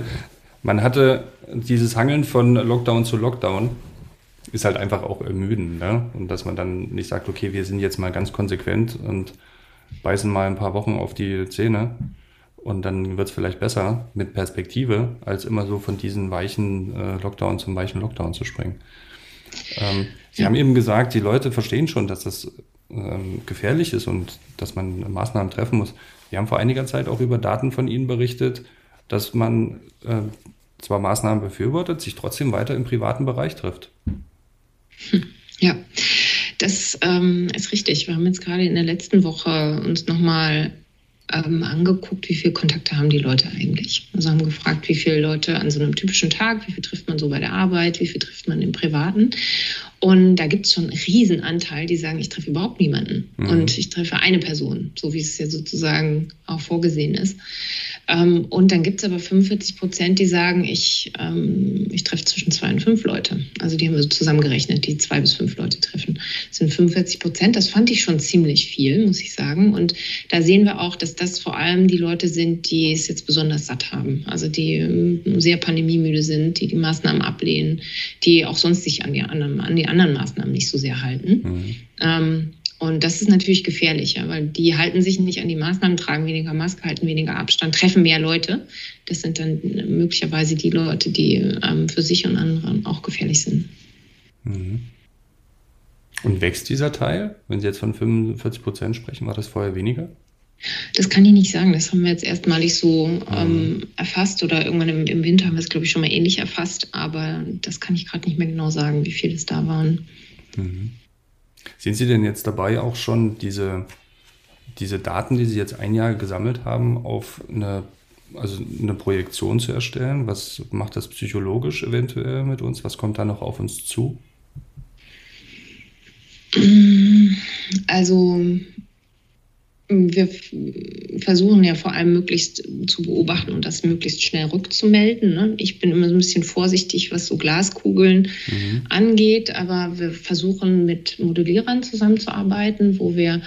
[SPEAKER 2] Man hatte dieses Hangeln von Lockdown zu Lockdown ist halt einfach auch ermüdend. Ne? Und dass man dann nicht sagt, okay, wir sind jetzt mal ganz konsequent und beißen mal ein paar Wochen auf die Zähne und dann wird es vielleicht besser mit Perspektive, als immer so von diesen weichen äh, Lockdown zum weichen Lockdown zu springen. Ähm, Sie ja. haben eben gesagt, die Leute verstehen schon, dass das ähm, gefährlich ist und dass man Maßnahmen treffen muss. Wir haben vor einiger Zeit auch über Daten von Ihnen berichtet, dass man äh, zwar Maßnahmen befürwortet, sich trotzdem weiter im privaten Bereich trifft.
[SPEAKER 3] Ja, das ähm, ist richtig. Wir haben jetzt gerade in der letzten Woche uns nochmal ähm, angeguckt, wie viele Kontakte haben die Leute eigentlich. Also haben gefragt, wie viele Leute an so einem typischen Tag, wie viel trifft man so bei der Arbeit, wie viel trifft man im Privaten. Und da gibt es schon einen Riesenanteil, die sagen, ich treffe überhaupt niemanden. Mhm. Und ich treffe eine Person, so wie es ja sozusagen auch vorgesehen ist. Ähm, und dann gibt es aber 45 Prozent, die sagen, ich, ähm, ich treffe zwischen zwei und fünf Leute. Also die haben wir so zusammengerechnet, die zwei bis fünf Leute treffen. Das sind 45 Prozent. Das fand ich schon ziemlich viel, muss ich sagen. Und da sehen wir auch, dass das vor allem die Leute sind, die es jetzt besonders satt haben. Also die ähm, sehr pandemiemüde sind, die die Maßnahmen ablehnen, die auch sonst sich an die anderen, an die anderen Maßnahmen nicht so sehr halten. Mhm. Ähm, und das ist natürlich gefährlicher, weil die halten sich nicht an die Maßnahmen, tragen weniger Maske, halten weniger Abstand, treffen mehr Leute. Das sind dann möglicherweise die Leute, die ähm, für sich und andere auch gefährlich sind.
[SPEAKER 2] Mhm. Und wächst dieser Teil? Wenn Sie jetzt von 45 Prozent sprechen, war das vorher weniger?
[SPEAKER 3] Das kann ich nicht sagen. Das haben wir jetzt erstmalig so ähm, mhm. erfasst oder irgendwann im, im Winter haben wir es, glaube ich, schon mal ähnlich erfasst. Aber das kann ich gerade nicht mehr genau sagen, wie viele es da waren.
[SPEAKER 2] Mhm. Sind Sie denn jetzt dabei, auch schon diese, diese Daten, die Sie jetzt ein Jahr gesammelt haben, auf eine, also eine Projektion zu erstellen? Was macht das psychologisch eventuell mit uns? Was kommt da noch auf uns zu?
[SPEAKER 3] Also wir versuchen ja vor allem möglichst zu beobachten und das möglichst schnell rückzumelden. Ne? Ich bin immer so ein bisschen vorsichtig, was so Glaskugeln mhm. angeht, aber wir versuchen mit Modellierern zusammenzuarbeiten, wo wir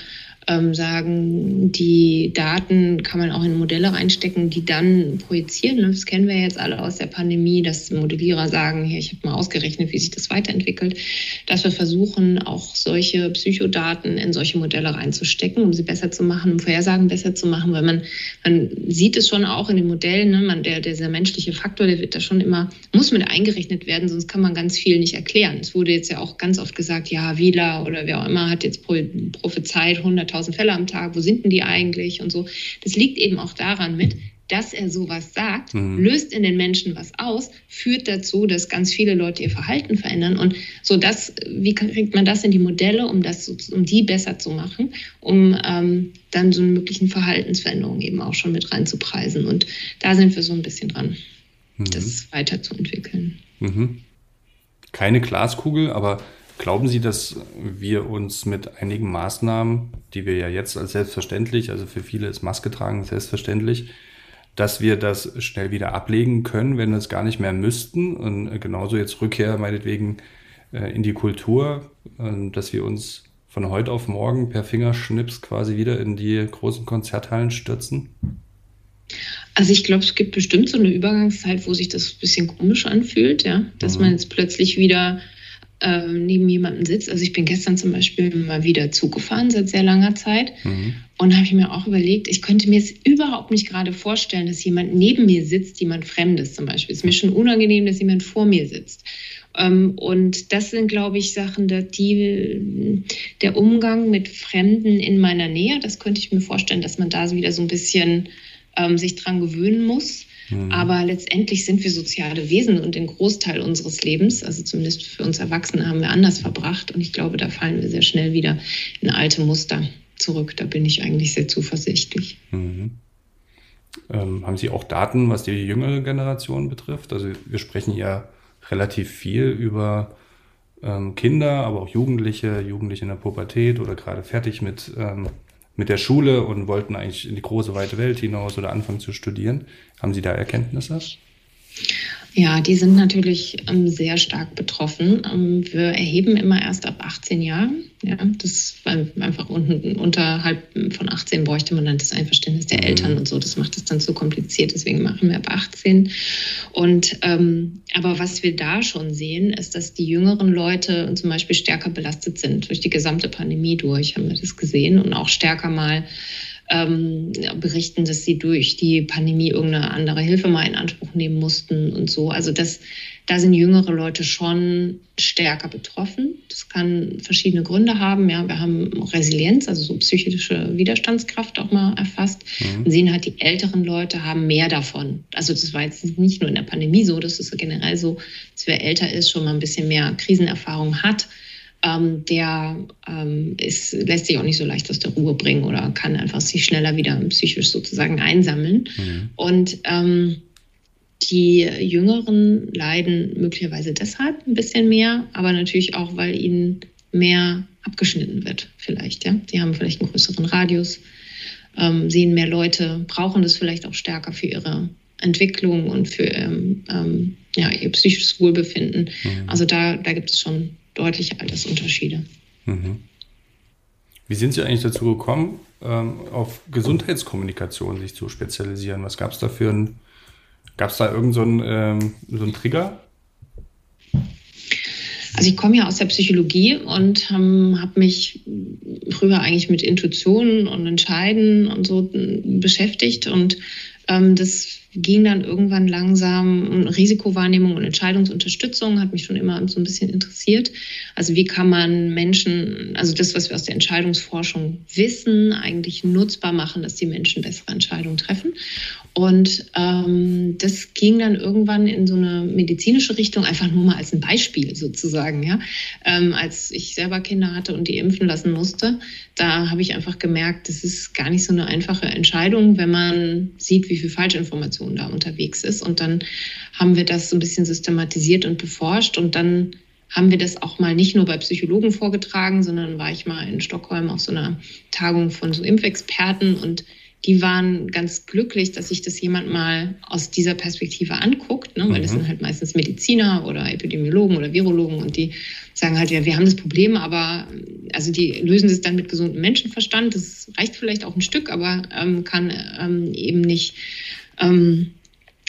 [SPEAKER 3] ähm, sagen, die Daten kann man auch in Modelle reinstecken, die dann projizieren. Das kennen wir jetzt alle aus der Pandemie, dass Modellierer sagen, hier, ich habe mal ausgerechnet, wie sich das weiterentwickelt, dass wir versuchen, auch solche Psychodaten in solche Modelle reinzustecken, um sie besser zu machen, um Vorhersagen besser zu machen, weil man, man sieht es schon auch in den Modellen, ne? man, der, dieser menschliche Faktor, der wird da schon immer, muss mit eingerechnet werden, sonst kann man ganz viel nicht erklären. Es wurde jetzt ja auch ganz oft gesagt, ja, Wieler oder wer auch immer hat jetzt prophezeit 100.000 1000 Fälle am Tag, wo sind denn die eigentlich und so. Das liegt eben auch daran mit, dass er sowas sagt, mhm. löst in den Menschen was aus, führt dazu, dass ganz viele Leute ihr Verhalten verändern. Und so das, wie kriegt man das in die Modelle, um das, um die besser zu machen, um ähm, dann so eine möglichen Verhaltensveränderungen eben auch schon mit reinzupreisen. Und da sind wir so ein bisschen dran, mhm. das weiterzuentwickeln.
[SPEAKER 2] Mhm. Keine Glaskugel, aber Glauben Sie, dass wir uns mit einigen Maßnahmen, die wir ja jetzt als selbstverständlich, also für viele ist Maske tragen selbstverständlich, dass wir das schnell wieder ablegen können, wenn wir es gar nicht mehr müssten? Und genauso jetzt Rückkehr meinetwegen äh, in die Kultur, ähm, dass wir uns von heute auf morgen per Fingerschnips quasi wieder in die großen Konzerthallen stürzen?
[SPEAKER 3] Also ich glaube, es gibt bestimmt so eine Übergangszeit, wo sich das ein bisschen komisch anfühlt, ja, dass mhm. man jetzt plötzlich wieder äh, neben jemandem sitzt. Also ich bin gestern zum Beispiel mal wieder Zug gefahren seit sehr langer Zeit mhm. und habe ich mir auch überlegt, ich könnte mir es überhaupt nicht gerade vorstellen, dass jemand neben mir sitzt, jemand Fremdes zum Beispiel. Es ist mir schon unangenehm, dass jemand vor mir sitzt. Ähm, und das sind, glaube ich, Sachen, die der Umgang mit Fremden in meiner Nähe, das könnte ich mir vorstellen, dass man da wieder so ein bisschen ähm, sich dran gewöhnen muss. Mhm. Aber letztendlich sind wir soziale Wesen und den Großteil unseres Lebens, also zumindest für uns Erwachsene, haben wir anders verbracht. Und ich glaube, da fallen wir sehr schnell wieder in alte Muster zurück. Da bin ich eigentlich sehr zuversichtlich.
[SPEAKER 2] Mhm. Ähm, haben Sie auch Daten, was die jüngere Generation betrifft? Also wir sprechen ja relativ viel über ähm, Kinder, aber auch Jugendliche, Jugendliche in der Pubertät oder gerade fertig mit ähm, mit der Schule und wollten eigentlich in die große weite Welt hinaus oder anfangen zu studieren. Haben Sie da Erkenntnisse?
[SPEAKER 3] Ja, die sind natürlich ähm, sehr stark betroffen. Ähm, wir erheben immer erst ab 18 Jahren. Ja, das weil einfach unten, unterhalb von 18 bräuchte man dann das Einverständnis der mhm. Eltern und so. Das macht es dann zu kompliziert. Deswegen machen wir ab 18. Und ähm, aber was wir da schon sehen, ist, dass die jüngeren Leute zum Beispiel stärker belastet sind durch die gesamte Pandemie durch. Haben wir das gesehen und auch stärker mal ähm, berichten, dass sie durch die Pandemie irgendeine andere Hilfe mal in Anspruch nehmen mussten und so. Also das, da sind jüngere Leute schon stärker betroffen. Das kann verschiedene Gründe haben. Ja, wir haben Resilienz, also so psychische Widerstandskraft auch mal erfasst. Mhm. Und sehen halt, die älteren Leute haben mehr davon. Also das war jetzt nicht nur in der Pandemie so, das ist generell so, dass wer älter ist, schon mal ein bisschen mehr Krisenerfahrung hat ähm, der ähm, ist, lässt sich auch nicht so leicht aus der Ruhe bringen oder kann einfach sich schneller wieder psychisch sozusagen einsammeln. Mhm. Und ähm, die Jüngeren leiden möglicherweise deshalb ein bisschen mehr, aber natürlich auch, weil ihnen mehr abgeschnitten wird, vielleicht. Ja, die haben vielleicht einen größeren Radius ähm, sehen mehr Leute, brauchen das vielleicht auch stärker für ihre Entwicklung und für ähm, ähm, ja, ihr psychisches Wohlbefinden. Mhm. Also da, da gibt es schon deutliche Altersunterschiede. Mhm.
[SPEAKER 2] Wie sind Sie eigentlich dazu gekommen, ähm, auf Gesundheitskommunikation sich zu spezialisieren? Was gab es da für ein, gab es da irgendeinen so, ähm, so einen Trigger?
[SPEAKER 3] Also ich komme ja aus der Psychologie und ähm, habe mich früher eigentlich mit Intuitionen und Entscheiden und so beschäftigt und ähm, das ging dann irgendwann langsam. Risikowahrnehmung und Entscheidungsunterstützung hat mich schon immer so ein bisschen interessiert. Also wie kann man Menschen, also das, was wir aus der Entscheidungsforschung wissen, eigentlich nutzbar machen, dass die Menschen bessere Entscheidungen treffen. Und ähm, das ging dann irgendwann in so eine medizinische Richtung, einfach nur mal als ein Beispiel sozusagen. Ja? Ähm, als ich selber Kinder hatte und die impfen lassen musste, da habe ich einfach gemerkt, das ist gar nicht so eine einfache Entscheidung, wenn man sieht, wie viel Falschinformation da unterwegs ist. Und dann haben wir das so ein bisschen systematisiert und beforscht und dann haben wir das auch mal nicht nur bei Psychologen vorgetragen, sondern war ich mal in Stockholm auf so einer Tagung von so Impfexperten und die waren ganz glücklich, dass sich das jemand mal aus dieser Perspektive anguckt, ne? weil mhm. das sind halt meistens Mediziner oder Epidemiologen oder Virologen und die sagen halt, ja, wir haben das Problem, aber also die lösen es dann mit gesundem Menschenverstand. Das reicht vielleicht auch ein Stück, aber ähm, kann ähm, eben nicht, ähm,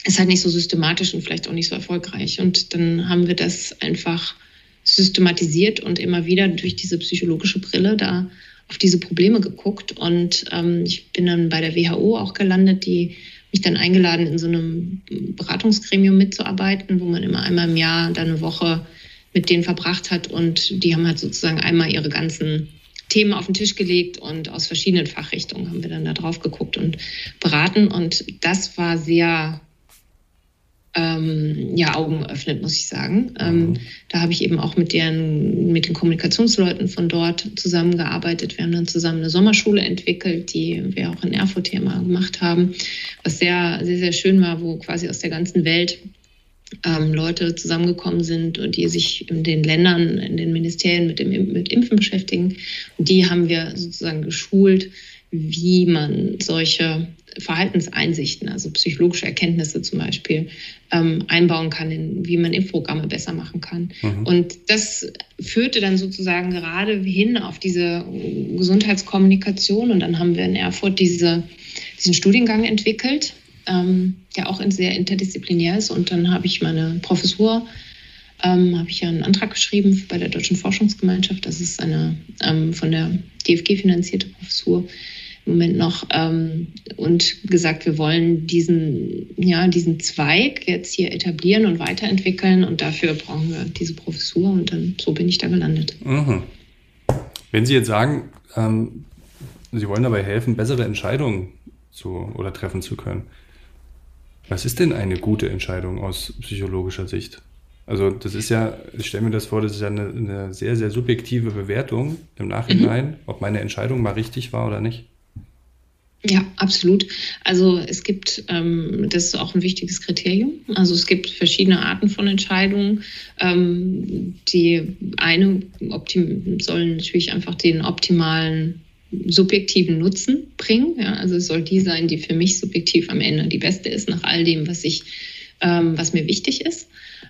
[SPEAKER 3] ist halt nicht so systematisch und vielleicht auch nicht so erfolgreich. Und dann haben wir das einfach systematisiert und immer wieder durch diese psychologische Brille da auf diese Probleme geguckt und ähm, ich bin dann bei der WHO auch gelandet, die mich dann eingeladen, in so einem Beratungsgremium mitzuarbeiten, wo man immer einmal im Jahr dann eine Woche mit denen verbracht hat und die haben halt sozusagen einmal ihre ganzen Themen auf den Tisch gelegt und aus verschiedenen Fachrichtungen haben wir dann da drauf geguckt und beraten und das war sehr ähm, ja, Augen öffnet, muss ich sagen. Ähm, mhm. Da habe ich eben auch mit, deren, mit den Kommunikationsleuten von dort zusammengearbeitet. Wir haben dann zusammen eine Sommerschule entwickelt, die wir auch in Erfurt hier mal gemacht haben, was sehr, sehr, sehr schön war, wo quasi aus der ganzen Welt ähm, Leute zusammengekommen sind und die sich in den Ländern, in den Ministerien mit dem mit Impfen beschäftigen. Und die haben wir sozusagen geschult, wie man solche Verhaltenseinsichten, also psychologische Erkenntnisse zum Beispiel, ähm, einbauen kann, in, wie man Impfprogramme besser machen kann. Mhm. Und das führte dann sozusagen gerade hin auf diese Gesundheitskommunikation. Und dann haben wir in Erfurt diese, diesen Studiengang entwickelt, ähm, der auch sehr interdisziplinär ist. Und dann habe ich meine Professur ähm, habe ich ja einen Antrag geschrieben bei der Deutschen Forschungsgemeinschaft. Das ist eine ähm, von der DFG finanzierte Professur im Moment noch ähm, und gesagt, wir wollen diesen, ja, diesen Zweig jetzt hier etablieren und weiterentwickeln und dafür brauchen wir diese Professur und dann so bin ich da gelandet. Mhm.
[SPEAKER 2] Wenn Sie jetzt sagen, ähm, Sie wollen dabei helfen, bessere Entscheidungen zu oder treffen zu können. Was ist denn eine gute Entscheidung aus psychologischer Sicht? Also das ist ja, ich stelle mir das vor, das ist ja eine, eine sehr, sehr subjektive Bewertung im Nachhinein, mhm. ob meine Entscheidung mal richtig war oder nicht.
[SPEAKER 3] Ja, absolut. Also es gibt, ähm, das ist auch ein wichtiges Kriterium. Also es gibt verschiedene Arten von Entscheidungen. Ähm, die eine sollen natürlich einfach den optimalen subjektiven Nutzen bringen. Ja, also es soll die sein, die für mich subjektiv am Ende die beste ist, nach all dem, was ich, ähm, was mir wichtig ist.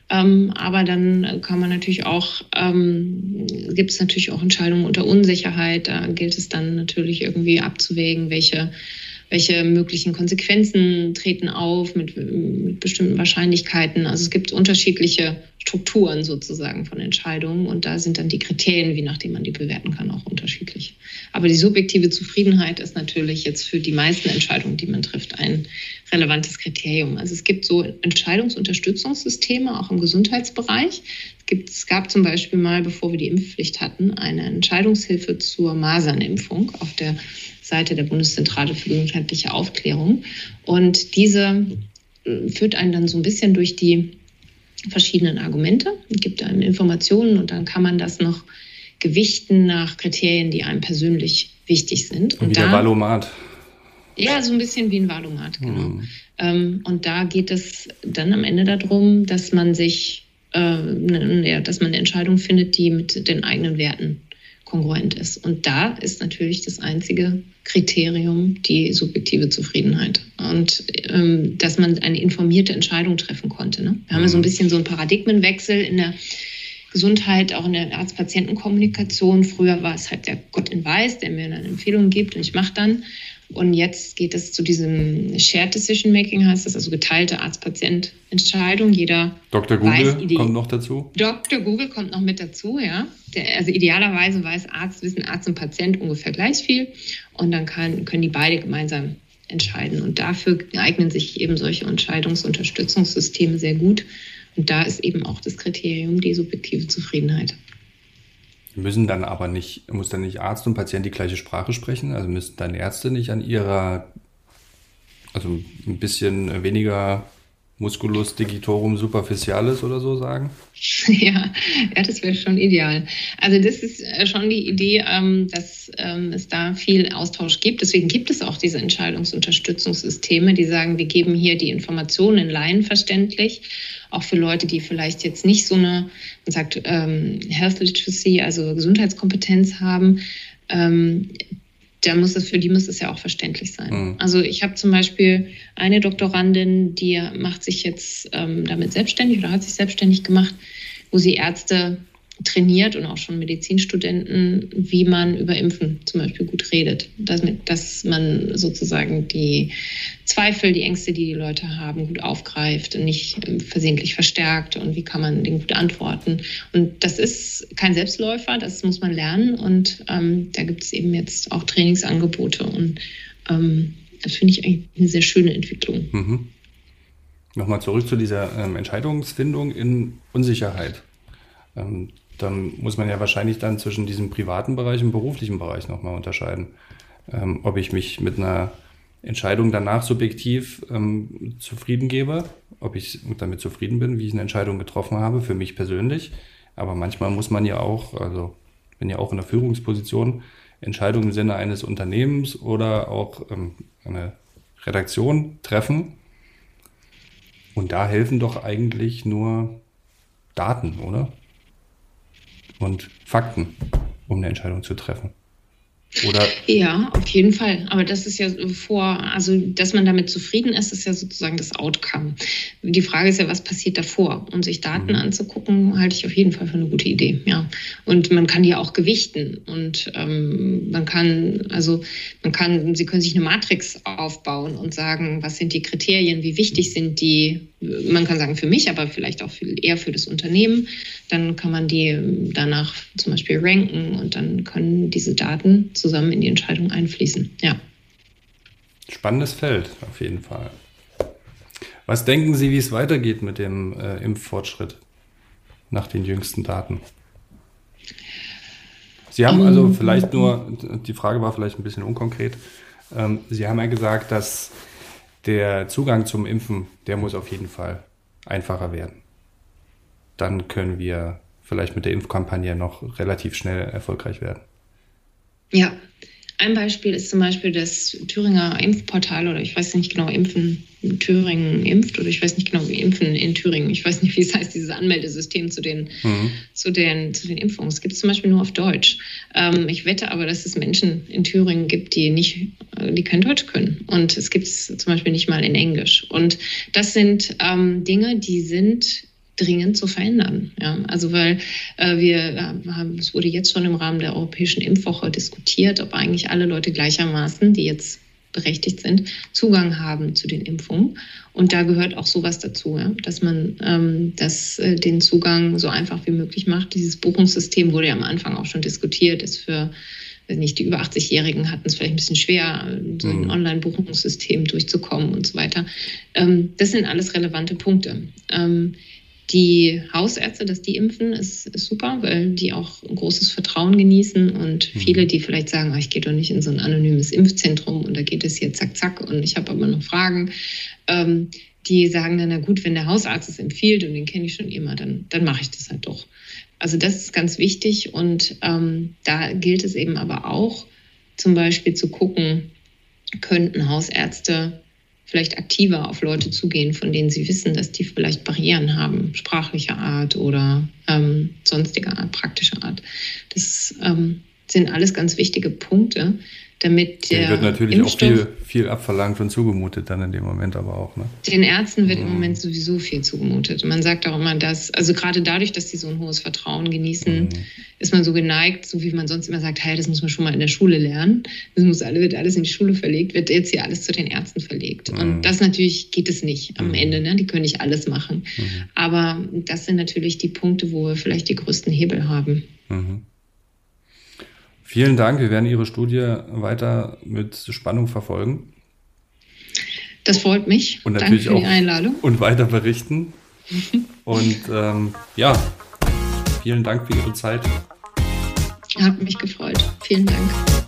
[SPEAKER 3] Ähm, aber dann kann man natürlich auch, ähm, gibt es natürlich auch Entscheidungen unter Unsicherheit. Da gilt es dann natürlich irgendwie abzuwägen, welche, welche möglichen Konsequenzen treten auf mit, mit bestimmten Wahrscheinlichkeiten. Also es gibt unterschiedliche Strukturen sozusagen von Entscheidungen und da sind dann die Kriterien, wie nachdem man die bewerten kann, auch unterschiedlich. Aber die subjektive Zufriedenheit ist natürlich jetzt für die meisten Entscheidungen, die man trifft, ein relevantes Kriterium. Also es gibt so Entscheidungsunterstützungssysteme auch im Gesundheitsbereich. Es, gab zum Beispiel mal, bevor wir die Impfpflicht hatten, eine Entscheidungshilfe zur Masernimpfung auf der Seite der Bundeszentrale für gesundheitliche Aufklärung. Und diese äh, führt einen dann so ein bisschen durch die verschiedenen Argumente, gibt einem Informationen und dann kann man das noch gewichten nach Kriterien, die einem persönlich wichtig sind.
[SPEAKER 2] Und wie da, der Valomat.
[SPEAKER 3] Ja, so ein bisschen wie ein Valomat, genau. Mhm. Ähm, und da geht es dann am Ende darum, dass man sich, äh, ne, ja, dass man eine Entscheidung findet, die mit den eigenen Werten kongruent ist. Und da ist natürlich das einzige Kriterium die subjektive Zufriedenheit. Und ähm, dass man eine informierte Entscheidung treffen konnte. Ne? Wir haben ja so ein mhm. bisschen so einen Paradigmenwechsel in der Gesundheit, auch in der Arzt-Patienten-Kommunikation. Früher war es halt der Gott in Weiß, der mir eine Empfehlung gibt und ich mache dann. Und jetzt geht es zu diesem Shared Decision Making, heißt das, also geteilte Arzt-Patient-Entscheidung. Jeder
[SPEAKER 2] Dr. Google weiß, kommt noch dazu.
[SPEAKER 3] Dr. Google kommt noch mit dazu, ja. Der, also idealerweise weiß Arzt, wissen Arzt und Patient ungefähr gleich viel. Und dann kann, können die beide gemeinsam entscheiden. Und dafür eignen sich eben solche Entscheidungsunterstützungssysteme sehr gut. Und da ist eben auch das Kriterium die subjektive Zufriedenheit.
[SPEAKER 2] Müssen dann aber nicht, muss dann nicht Arzt und Patient die gleiche Sprache sprechen? Also müssen dann Ärzte nicht an ihrer, also ein bisschen weniger Musculus digitorum superficialis oder so sagen?
[SPEAKER 3] Ja, ja das wäre schon ideal. Also das ist äh, schon die Idee, ähm, dass ähm, es da viel Austausch gibt. Deswegen gibt es auch diese Entscheidungsunterstützungssysteme, die sagen, wir geben hier die Informationen in Laien verständlich, auch für Leute, die vielleicht jetzt nicht so eine, man sagt, ähm, Health Literacy, also Gesundheitskompetenz haben da muss es, für die muss es ja auch verständlich sein. Mhm. Also ich habe zum Beispiel eine Doktorandin, die macht sich jetzt ähm, damit selbstständig oder hat sich selbstständig gemacht, wo sie Ärzte trainiert und auch schon Medizinstudenten, wie man über Impfen zum Beispiel gut redet. Damit, dass man sozusagen die Zweifel, die Ängste, die die Leute haben, gut aufgreift und nicht ähm, versehentlich verstärkt und wie kann man den gut antworten. Und das ist kein Selbstläufer, das muss man lernen und ähm, da gibt es eben jetzt auch Trainingsangebote und ähm, das finde ich eigentlich eine sehr schöne Entwicklung. Mhm.
[SPEAKER 2] Nochmal zurück zu dieser ähm, Entscheidungsfindung in Unsicherheit. Dann muss man ja wahrscheinlich dann zwischen diesem privaten Bereich und beruflichen Bereich nochmal unterscheiden. Ähm, ob ich mich mit einer Entscheidung danach subjektiv ähm, zufrieden gebe, ob ich damit zufrieden bin, wie ich eine Entscheidung getroffen habe, für mich persönlich. Aber manchmal muss man ja auch, also bin ja auch in der Führungsposition, Entscheidungen im Sinne eines Unternehmens oder auch ähm, eine Redaktion treffen. Und da helfen doch eigentlich nur Daten, oder? Und Fakten, um eine Entscheidung zu treffen.
[SPEAKER 3] Oder? Ja, auf jeden Fall. Aber das ist ja vor, also dass man damit zufrieden ist, ist ja sozusagen das Outcome. Die Frage ist ja, was passiert davor? Und sich Daten mhm. anzugucken, halte ich auf jeden Fall für eine gute Idee. Ja. Und man kann die auch gewichten. Und ähm, man kann, also man kann, Sie können sich eine Matrix aufbauen und sagen, was sind die Kriterien, wie wichtig sind die, man kann sagen für mich, aber vielleicht auch viel eher für das Unternehmen. Dann kann man die danach zum Beispiel ranken und dann können diese Daten zusammen in die Entscheidung einfließen. Ja.
[SPEAKER 2] Spannendes Feld, auf jeden Fall. Was denken Sie, wie es weitergeht mit dem äh, Impffortschritt nach den jüngsten Daten? Sie haben also um, ähm, vielleicht nur, die Frage war vielleicht ein bisschen unkonkret, ähm, Sie haben ja gesagt, dass der Zugang zum Impfen, der muss auf jeden Fall einfacher werden. Dann können wir vielleicht mit der Impfkampagne noch relativ schnell erfolgreich werden.
[SPEAKER 3] Ja, ein Beispiel ist zum Beispiel das Thüringer Impfportal oder ich weiß nicht genau, Impfen Thüringen impft oder ich weiß nicht genau, wie Impfen in Thüringen. Ich weiß nicht, wie es heißt, dieses Anmeldesystem zu den, mhm. zu den, zu den Impfungen. Es gibt es zum Beispiel nur auf Deutsch. Ähm, ich wette aber, dass es Menschen in Thüringen gibt, die nicht, die kein Deutsch können. Und es gibt es zum Beispiel nicht mal in Englisch. Und das sind ähm, Dinge, die sind dringend zu verändern. Ja, also weil äh, wir äh, haben, es wurde jetzt schon im Rahmen der Europäischen Impfwoche diskutiert, ob eigentlich alle Leute gleichermaßen, die jetzt berechtigt sind, Zugang haben zu den Impfungen. Und da gehört auch sowas dazu, ja, dass man ähm, das, äh, den Zugang so einfach wie möglich macht. Dieses Buchungssystem wurde ja am Anfang auch schon diskutiert, ist für nicht die über 80-Jährigen hatten es vielleicht ein bisschen schwer, so ein mhm. Online-Buchungssystem durchzukommen und so weiter. Ähm, das sind alles relevante Punkte. Ähm, die Hausärzte, dass die impfen, ist, ist, super, weil die auch ein großes Vertrauen genießen und mhm. viele, die vielleicht sagen, oh, ich gehe doch nicht in so ein anonymes Impfzentrum und da geht es hier zack, zack und ich habe aber noch Fragen, ähm, die sagen dann, na gut, wenn der Hausarzt es empfiehlt und den kenne ich schon immer, dann, dann mache ich das halt doch. Also das ist ganz wichtig und ähm, da gilt es eben aber auch, zum Beispiel zu gucken, könnten Hausärzte vielleicht aktiver auf Leute zugehen, von denen sie wissen, dass die vielleicht Barrieren haben, sprachlicher Art oder ähm, sonstiger Art, praktischer Art. Das ähm, sind alles ganz wichtige Punkte damit der
[SPEAKER 2] Den wird natürlich Impfstoff, auch viel, viel abverlangt und zugemutet dann in dem Moment aber auch. Ne?
[SPEAKER 3] Den Ärzten wird mhm. im Moment sowieso viel zugemutet. Man sagt auch immer, dass, also gerade dadurch, dass die so ein hohes Vertrauen genießen, mhm. ist man so geneigt, so wie man sonst immer sagt, hey, das muss man schon mal in der Schule lernen. Das muss alle, wird alles in die Schule verlegt, wird jetzt hier alles zu den Ärzten verlegt. Mhm. Und das natürlich geht es nicht am mhm. Ende, ne? Die können nicht alles machen. Mhm. Aber das sind natürlich die Punkte, wo wir vielleicht die größten Hebel haben.
[SPEAKER 2] Vielen Dank. Wir werden Ihre Studie weiter mit Spannung verfolgen.
[SPEAKER 3] Das freut mich.
[SPEAKER 2] Und natürlich Danke für die Einladung. Und weiter berichten. und ähm, ja, vielen Dank für Ihre Zeit.
[SPEAKER 3] Hat mich gefreut. Vielen Dank.